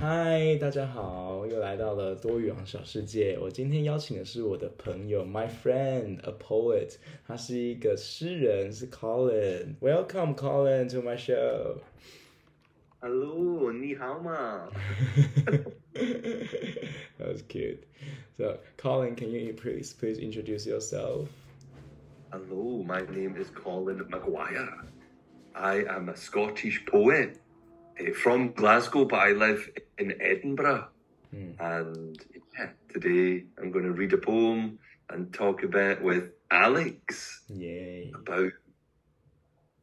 嗨，大家好，又来到了多语王小世界。我今天邀请的是我的朋友，my friend, a poet，他是一个诗人，是 Colin。Welcome, Colin, to my show. Hello，你好吗？ that was cute. So, Colin, can you please please introduce yourself? Hello, my name is Colin Maguire. I am a Scottish poet eh, Eh, from Glasgow, but I live in Edinburgh. Hmm. And yeah, today I'm going to read a poem and talk a bit with Alex Yay, about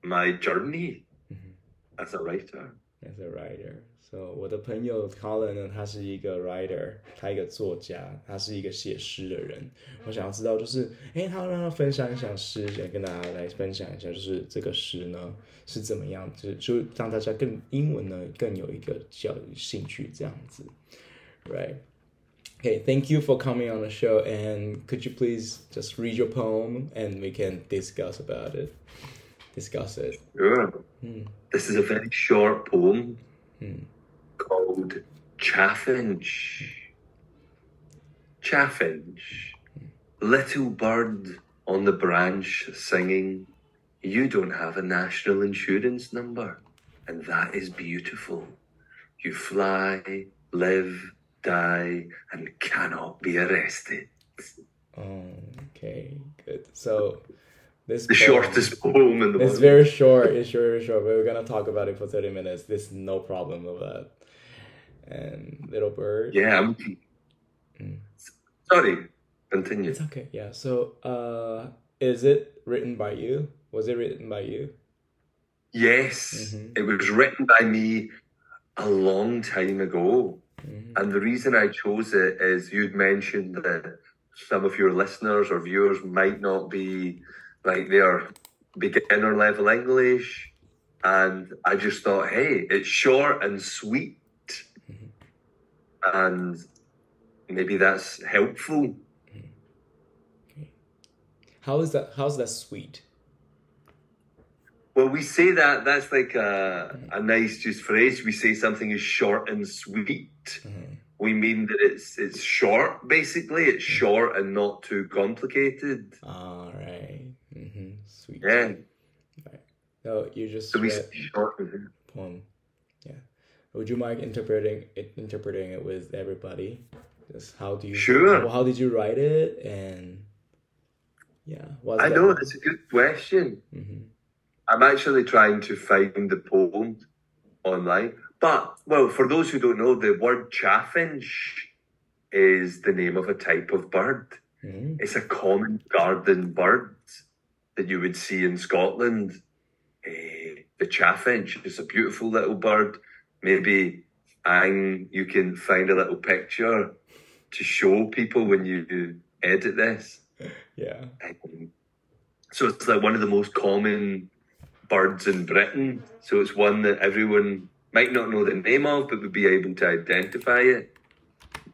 my journey mm-hmm. as a writer. as a writer So 我的朋友 Colin 呢，他是一个 writer，他一个作家，他是一个写诗的人。我想要知道，就是，诶，他让他分享一下诗，想跟大家来分享一下，就是这个诗呢是怎么样，就就让大家更英文呢更有一个教育兴趣这样子，right？Okay, thank you for coming on the show. And could you please just read your poem and we can discuss about it? Discuss it. Sure. This is a very short poem called Chaffinch. Chaffinch, little bird on the branch singing, you don't have a national insurance number, and that is beautiful. You fly, live, die, and cannot be arrested. Okay, good. So this The poem- shortest poem in the It's world. very short. It's very short. But we're gonna talk about it for thirty minutes. There's no problem with that. And little bird. Yeah, I'm. Mm. Sorry, continue. It's okay. Yeah. So, uh, is it written by you? Was it written by you? Yes, mm-hmm. it was written by me a long time ago. Mm-hmm. And the reason I chose it is you'd mentioned that some of your listeners or viewers might not be like they're beginner level English. And I just thought, hey, it's short and sweet. And maybe that's helpful. How is that? How's that sweet? Well, we say that that's like a, a nice just phrase. We say something is short and sweet. We mean that it's it's short, basically. It's hmm. short and not too complicated. All right. Mm-hmm. Sweet. Yeah. So you just So we short. poem. Yeah. Would you mind interpreting it, interpreting it with everybody? Just how do you? Sure. Well, how did you write it? And yeah, I know that's a good question. Mhm. I'm actually trying to find the poem online. But well, for those who don't know, the word chaffinch is the name of a type of bird. Mhm. It's a common garden bird that you would see in Scotland. Eh, the chaffinch is a beautiful little bird. Maybe Ang, you can find a little picture to show people when you edit this. Yeah. Um, so it's like one of the most common birds in Britain. So it's one that everyone might not know the name of, but would be able to identify it.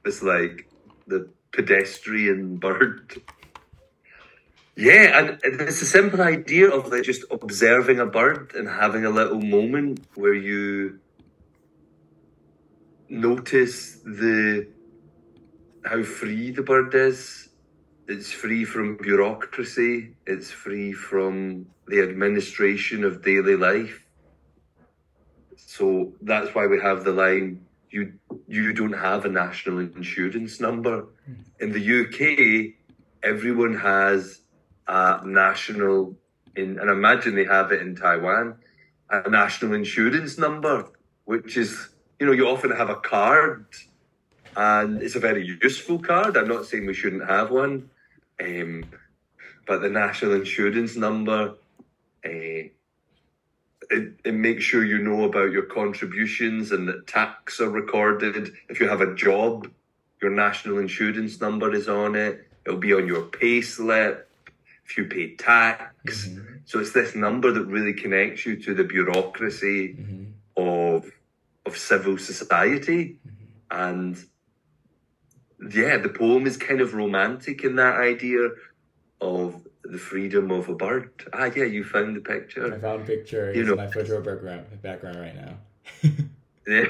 It's like the pedestrian bird. Yeah, and it's a simple idea of like just observing a bird and having a little moment where you notice the how free the bird is. It's free from bureaucracy. It's free from the administration of daily life. So that's why we have the line you you don't have a national insurance number. Hmm. In the UK, everyone has a national in and imagine they have it in Taiwan, a national insurance number, which is you know, you often have a card and it's a very useful card. I'm not saying we shouldn't have one, um, but the national insurance number, uh, it, it makes sure you know about your contributions and that tax are recorded. If you have a job, your national insurance number is on it. It'll be on your pay slip. If you pay tax, so it's this number that really connects you to the bureaucracy of of civil society, and yeah, the poem is kind of romantic in that idea of the freedom of a bird. Ah, yeah, you found the picture. I found a picture. You It's know- my photo background background right now. Yeah,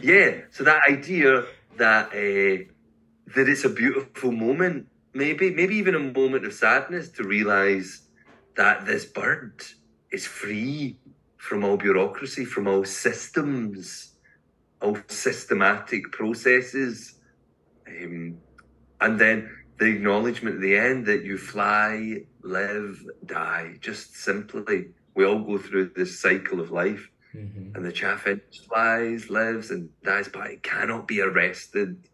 yeah, so that idea that uh, that it's a beautiful moment, maybe maybe even a moment of sadness to realize that this bird is free from all bureaucracy, from all systems, all systematic processes, um, and then the acknowledgement at the end that you fly, live, die, just simply. We all go through this cycle of life Mm-hmm. and the chaffinch flies, lives, and dies, but it cannot be arrested.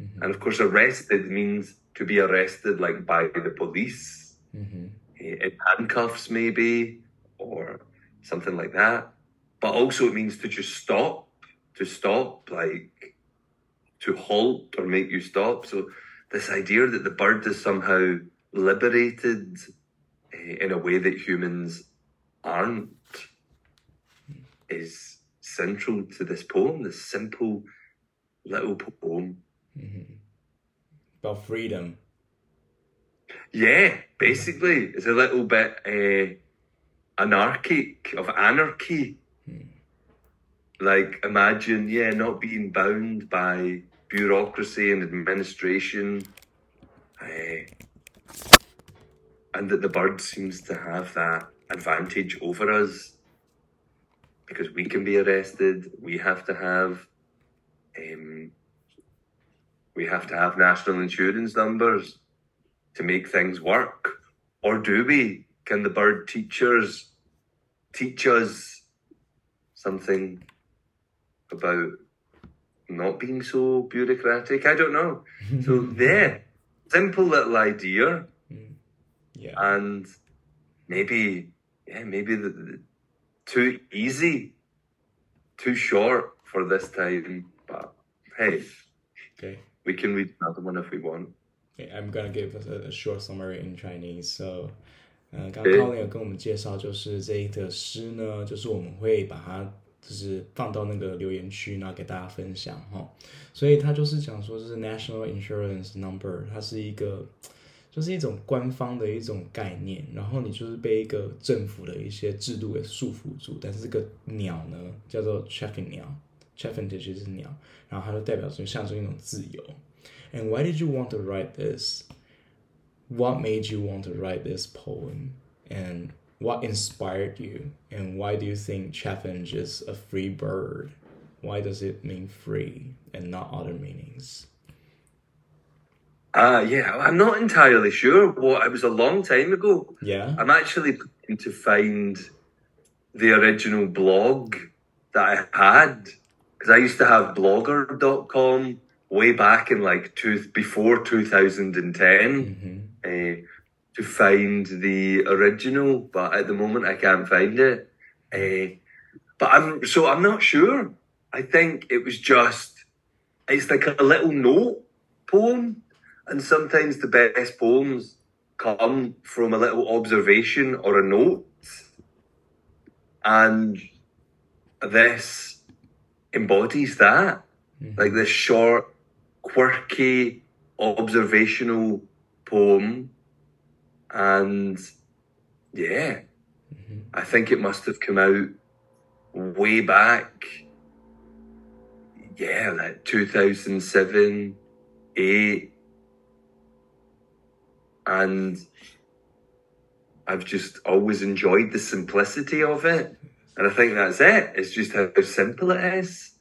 Mm-hmm. And of course, arrested means to be arrested, like by the police, Mm-hmm. in handcuffs, maybe, or something like that. But also, it means to just stop, to stop, like to halt or make you stop. So, this idea that the bird is somehow liberated eh, in a way that humans aren't is central to this poem, this simple little poem. Mm-hmm. About freedom. Yeah, basically, it's a little bit uh, anarchic of anarchy. Like, imagine, yeah, not being bound by bureaucracy and administration, uh, and that the bird seems to have that advantage over us because we can be arrested. We have to have, um, we have to have national insurance numbers to make things work? Or do we? Can the bird teachers teach us something about not being so bureaucratic? I don't know. So there, simple little idea, mm. Yeah. and maybe, yeah, maybe the, the, too easy, too short for this time. But hey, Okay. We can read another one if we want. Okay, I'm gonna give a, a short summary in Chinese. So，呃，刚刚对 Colin 有跟我们介绍，就是这一则诗呢，就是我们会把它就是放到那个留言区，然后给大家分享哈。所以它就是讲说，就是 National Insurance Number，它是一个就是一种官方的一种概念，然后你就是被一个政府的一些制度给束缚住，但是这个鸟呢叫做 chaffinch 鸟 ，chaffinch 是鸟，然后它就代表着象征一种自由。And why did you want to write this? What made you want to write this poem? And what inspired you? And why do you think chaffinch is a free bird? Why does it mean free and not other meanings? Uh, yeah, I'm not entirely sure. What it was a long time ago. Yeah? I'm actually trying to find the original blog that I had because I used to have blogger.com way back in like two, before 2010 uh, to find the original, but at the moment I can't find it. Uh, but I'm so I'm not sure. I think it was just it's like a little note poem, and sometimes the best poems come from a little observation or a note, and this embodies that, mm-hmm. like this short, quirky, observational poem, and yeah, mm-hmm. I think it must have come out way back yeah, like 2007, 8. And I've just always enjoyed the simplicity of it. And I think that's it. It's just how simple it is.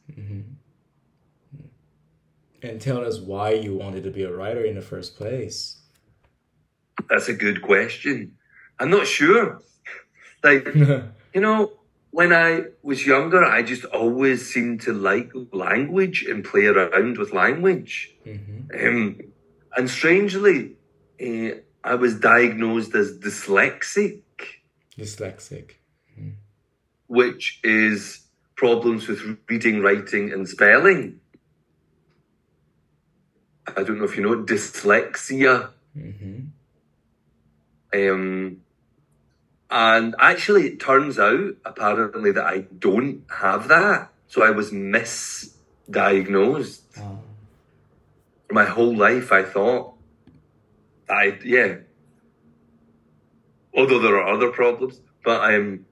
And tell us why you wanted to be a writer in the first place. That's a good question. I'm not sure. Like, you know, when I was younger, I just always seemed to like language and play around with language. Um, and strangely, uh, I was diagnosed as dyslexic, Dyslexic. Which is problems with reading, writing, and spelling. I don't know if you know dyslexia. Um, and actually, it turns out apparently that I don't have that. So I was misdiagnosed. Oh. My whole life, I thought I yeah. Although there are other problems, but I'm. um,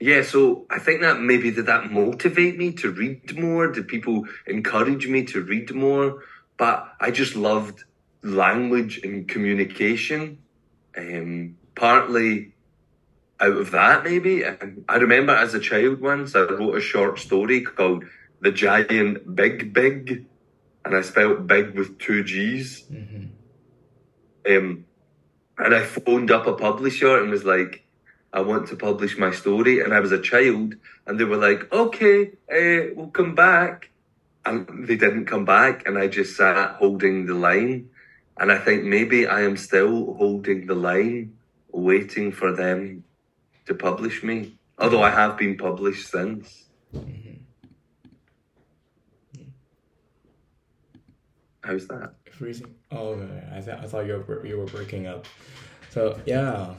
yeah, so I think that maybe did that motivate me to read more? Did people encourage me to read more? But I just loved language and communication. Um, partly out of that, maybe. Um, I remember as a child once, I wrote a short story called The Giant Big Big, and I spelled big with two G's. Um, and I phoned up a publisher and was like, I want to publish my story. And I was a child, and they were like, okay, uh, we'll come back. And they didn't come back, and I just sat holding the line. And I think maybe I am still holding the line, waiting for them to publish me. Although I have been published since. How's that? Freezing. Oh. I thought I thought you were you were breaking up. So yeah.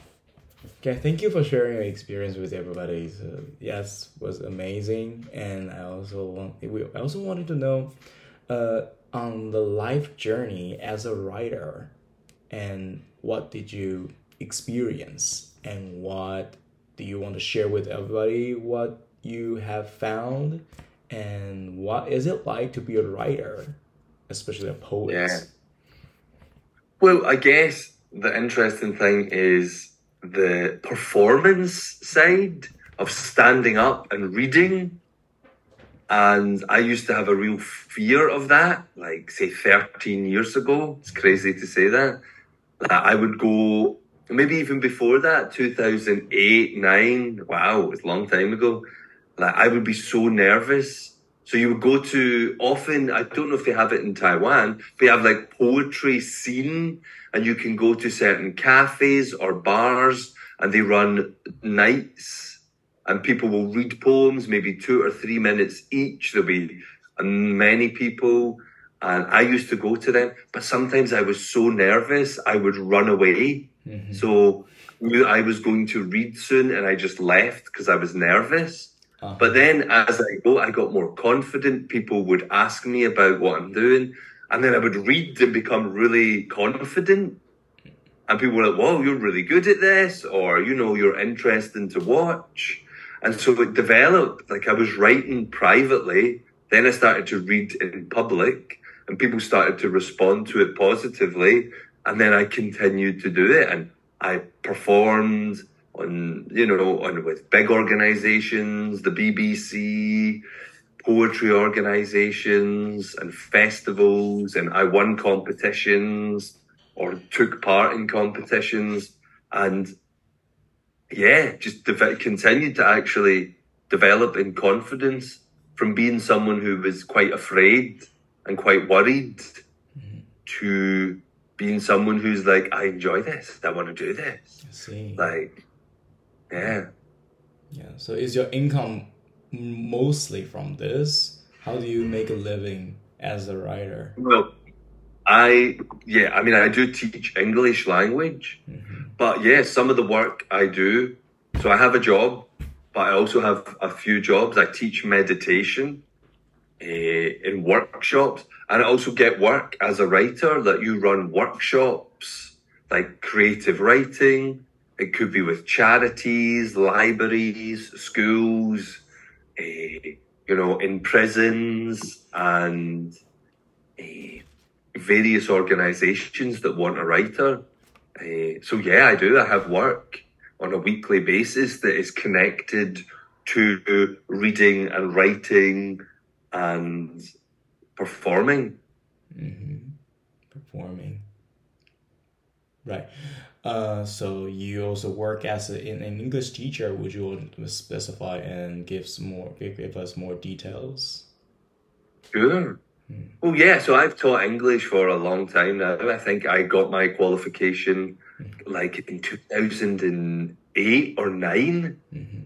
Okay, thank you for sharing your experience with everybody. So, yes, was amazing, and I also want we I also wanted to know, uh, on the life journey as a writer, and what did you experience, and what do you want to share with everybody? What you have found, and what is it like to be a writer, especially a poet? Yeah. Well, I guess the interesting thing is the performance side of standing up and reading. And I used to have a real fear of that, like say 13 years ago. It's crazy to say that. I would go, maybe even before that, 2008, 9. Wow, it's a long time ago. Like I would be so nervous. So you would go to often, I don't know if they have it in Taiwan, they have like poetry scene and you can go to certain cafes or bars and they run nights and people will read poems, maybe two or three minutes each. There'll be many people and I used to go to them, but sometimes I was so nervous, I would run away. Mm-hmm. So I was going to read soon and I just left because I was nervous. Uh-huh. But then as I go, I got more confident. People would ask me about what I'm doing. And then I would read and become really confident. And people were like, whoa, you're really good at this. Or, you know, you're interesting to watch. And so it developed, like I was writing privately. Then I started to read in public and people started to respond to it positively. And then I continued to do it and I performed on, you know, on with big organizations, the BBC, poetry organizations and festivals. And I won competitions or took part in competitions. And yeah, just de- continued to actually develop in confidence from being someone who was quite afraid and quite worried to being someone who's like, I enjoy this. I want to do this. Like, yeah. Yeah. So is your income mostly from this? How do you make a living as a writer? Well, I, yeah, I mean, I do teach English language, but yeah, some of the work I do. So I have a job, but I also have a few jobs. I teach meditation uh, in workshops, and I also get work as a writer that you run workshops like creative writing. It could be with charities, libraries, schools, uh, you know, in prisons and uh, various organizations that want a writer. Uh, so yeah, I do. I have work on a weekly basis that is connected to reading and writing and performing. Performing. Right. Uh, so you also work as a, an, an English teacher. Would you want to specify and give some more give, us more details? Sure. Hmm. Well, yeah. So I've taught English for a long time now. I think I got my qualification hmm. like in two thousand and eight or 9 mm-hmm.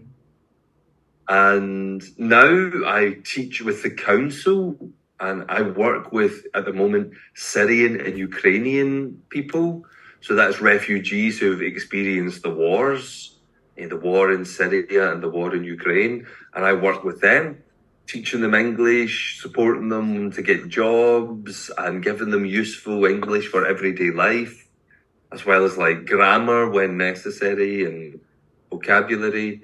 and now I teach with the council, and I work with at the moment Syrian and Ukrainian people. So that's refugees who've experienced the wars, eh, the war in Syria and the war in Ukraine, and I work with them teaching them English, supporting them to get jobs, and giving them useful English for everyday life, as well as like grammar when necessary and vocabulary.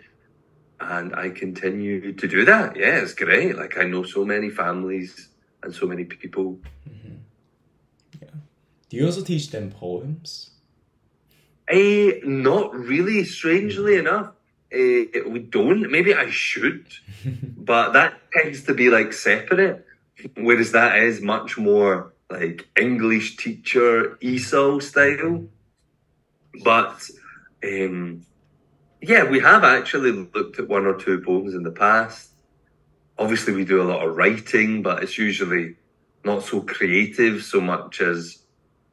and I continue to do that. Yeah, it's great. Like I know so many families and so many people. Do you also teach them poems? Eh, not really. Strangely enough, eh, we don't. Maybe I should, but that tends to be like separate. Whereas that is much more like English teacher ESOL style. But um, yeah, we have actually looked at one or two poems in the past. Obviously, we do a lot of writing, but it's usually not so creative so much as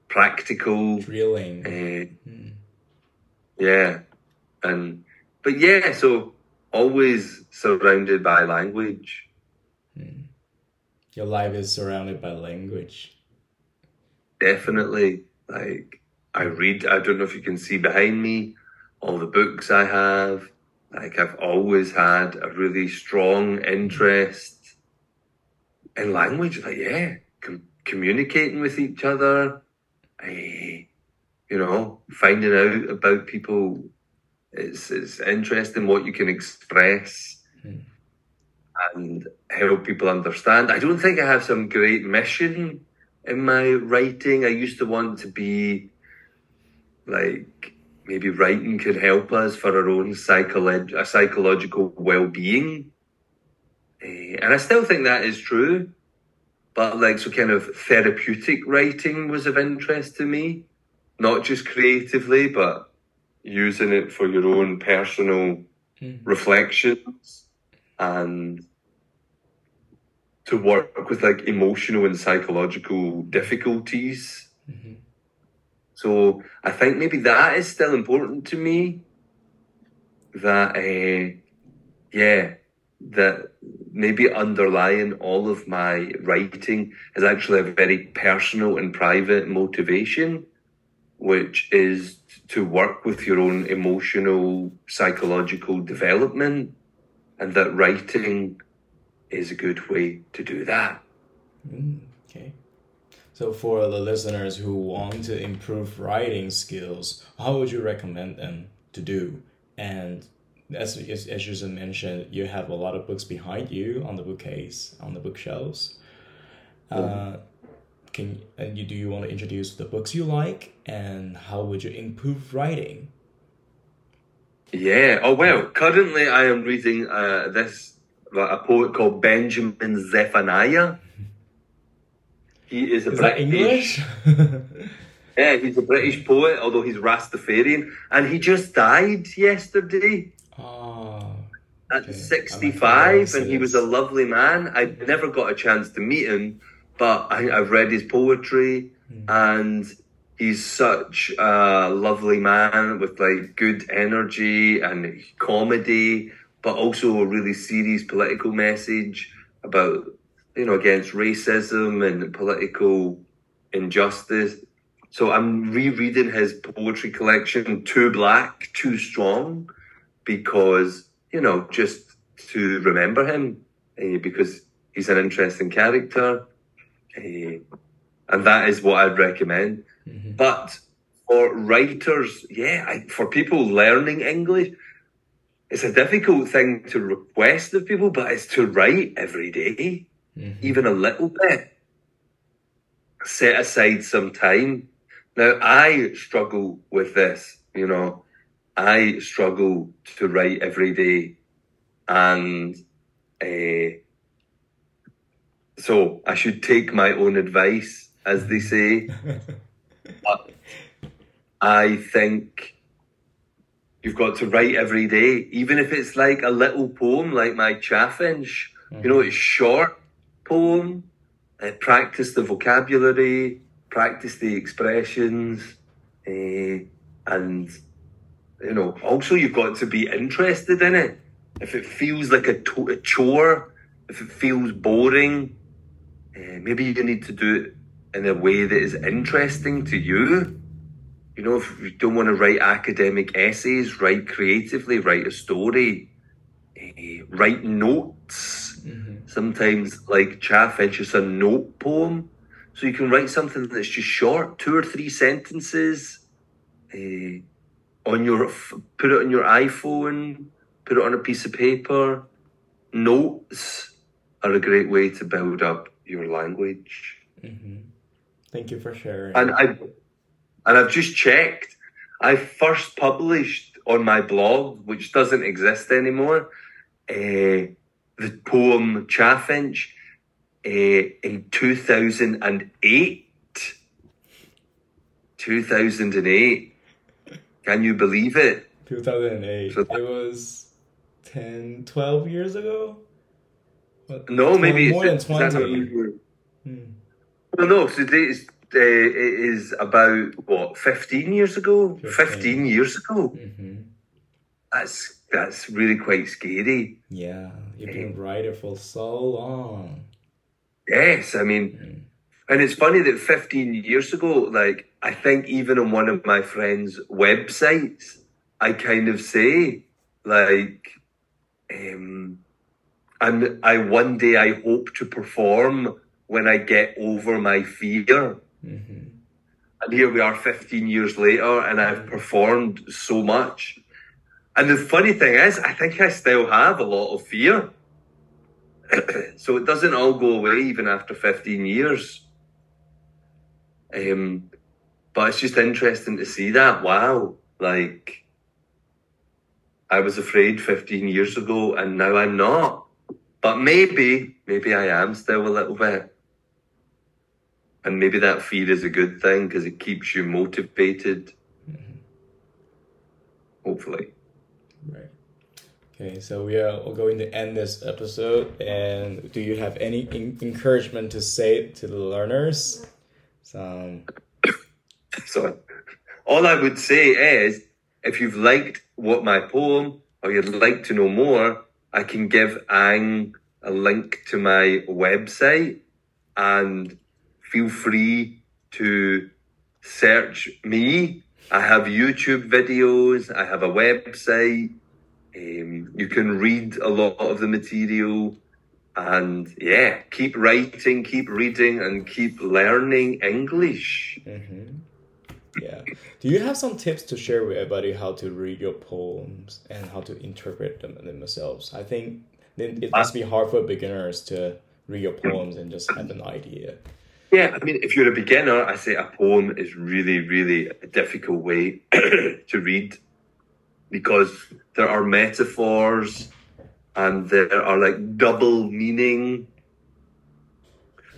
practical. Drilling. Uh, yeah, and but yeah, so always surrounded by language. Your life is surrounded by language. Definitely, like I read. I don't know if you can see behind me all the books I have. Like I've always had a really strong interest in language. Like yeah, com- communicating with each other. eh, you know, finding out about people. It's it's interesting what you can express and help people understand. I don't think I have some great mission in my writing. I used to want to be like maybe writing could help us for our own psycholo- a psychological well-being. Eh, and I still think that is true. But like so kind of therapeutic writing was of interest to me. Not just creatively, but using it for your own personal reflections and to work with like emotional and psychological difficulties. So I think maybe that is still important to me. That uh, yeah, that maybe underlying all of my writing is actually a very personal and private motivation, which is to work with your own emotional, psychological development, and that writing is a good way to do that. Okay. So for the listeners who want to improve writing skills, how would you recommend them to do? And as as, as you just mentioned, you have a lot of books behind you on the bookcase, on the bookshelves. Uh, can and you do you want to introduce the books you like and how would you improve writing? Yeah. Oh well. Currently, I am reading uh, this a poet called Benjamin Zephaniah. He is a Is that British. English? Yeah, he's a British poet, although he's Rastafarian, and he just died yesterday oh, at Okay. 65, and he was a lovely man. I never got a chance to meet him, but I, I've read his poetry, and he's such a lovely man with like good energy and comedy, but also a really serious political message about you know against racism and political injustice. So I'm rereading his poetry collection, Too Black, Too Strong, because, you know, just to remember him, eh, because he's an interesting character. Eh, and that is what I'd recommend. But for writers, yeah, I, for people learning English, it's a difficult thing to request of people, but it's to write every day, even a little bit. Set aside some time. Now, I struggle with this, you know. I struggle to write every day. And uh, so I should take my own advice, as they say. but I think you've got to write every day, even if it's like a little poem, like my Chaffinch. You know, it's short poem. Uh, practice the vocabulary, practice the expressions, uh, and you know, also you've got to be interested in it. If it feels like a, to- a chore, if it feels boring, uh, maybe you need to do it in a way that is interesting to you. You know, if you don't want to write academic essays, write creatively, write a story, uh, write notes. Sometimes, like Chaffinch, it's just a note poem. So you can write something that's just short, two or three sentences, uh, on your, put it on your iPhone, put it on a piece of paper. Notes are a great way to build up your language. Thank you for sharing. And I and I've just checked. I first published on my blog, which doesn't exist anymore, uh, the poem Chaffinch uh, in 2008. 2008. Can you believe it? 2008. So- it was 10, 12 years ago? No, maybe more it's, than 20. not- Hmm. Well, no, so it's, uh, it is about what 15 years ago. 15. 15 years ago. Mhm. That's that's really quite scary. Yeah, you've been a writer for so long. Yes, I mean, and it's funny that 15 years ago, like, I think even on one of my friends' websites, I kind of say, like, um, and I one day I hope to perform when I get over my fear. hmm And here we are 15 years later, and I've performed so much. And the funny thing is, I think I still have a lot of fear. so it doesn't all go away even after 15 years. Um, but it's just interesting to see that. Wow. Like, I was afraid 15 years ago, and now I'm not. But maybe, maybe I am still a little bit. And maybe that fear is a good thing because it keeps you motivated. Mm-hmm. Hopefully. Right. Okay, so we are going to end this episode. And do you have any en- encouragement to say to the learners? Some. So, all I would say is if you've liked what my poem or you'd like to know more, I can give Ang a link to my website and feel free to search me. I have YouTube videos, I have a website. Um, you can read a lot of the material and yeah, keep writing, keep reading, and keep learning English. hmm Yeah. Do you have some tips to share with everybody how to read your poems and how to interpret them themselves? I think it must be hard for beginners to read your poems and just have an idea. Yeah, I mean, if you're a beginner, I say a poem is really, really a difficult way to read because there are metaphors and there are like double meaning.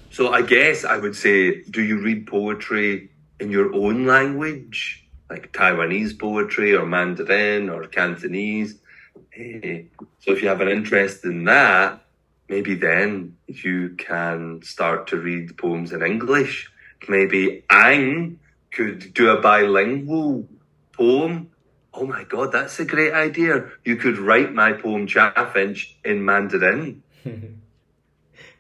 So I guess I would say, do you read poetry in your own language, like Taiwanese poetry or Mandarin or Cantonese? Eh, So if you have an interest in that, maybe then you can start to read poems in English. Maybe Ang could do a bilingual poem. Oh my God, that's a great idea. You could write my poem Chaffinch in Mandarin.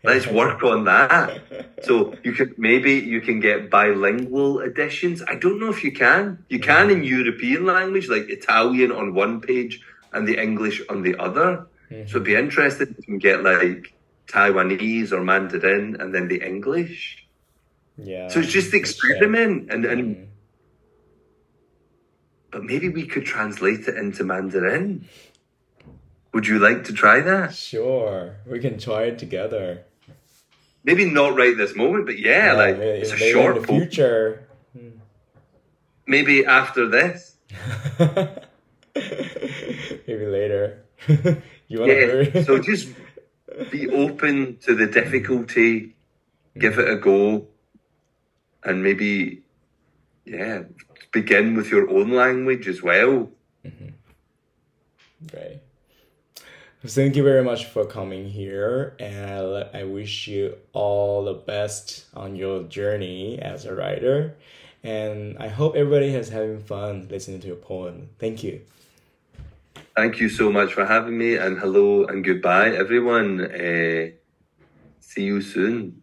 Let's work on that. So you could maybe you can get bilingual editions. I don't know if you can. You can in European language, like Italian on one page and the English on the other. So it'd be interesting if you can get like Taiwanese or Mandarin and then the English. Yeah. So it's just experiment and, and Mm. but maybe we could translate it into Mandarin. Would you like to try that? Sure, we can try it together. Maybe not right this moment, but yeah, like maybe- it's a short future. Maybe after this. maybe later. you want to Yeah. so just be open to the difficulty, give it a go, and maybe, yeah, begin with your own language as well. Mm-hmm. Right. Thank you very much for coming here, and I wish you all the best on your journey as a writer. And I hope everybody has having fun listening to your poem. Thank you. Thank you so much for having me, and hello and goodbye, everyone. Uh, see you soon.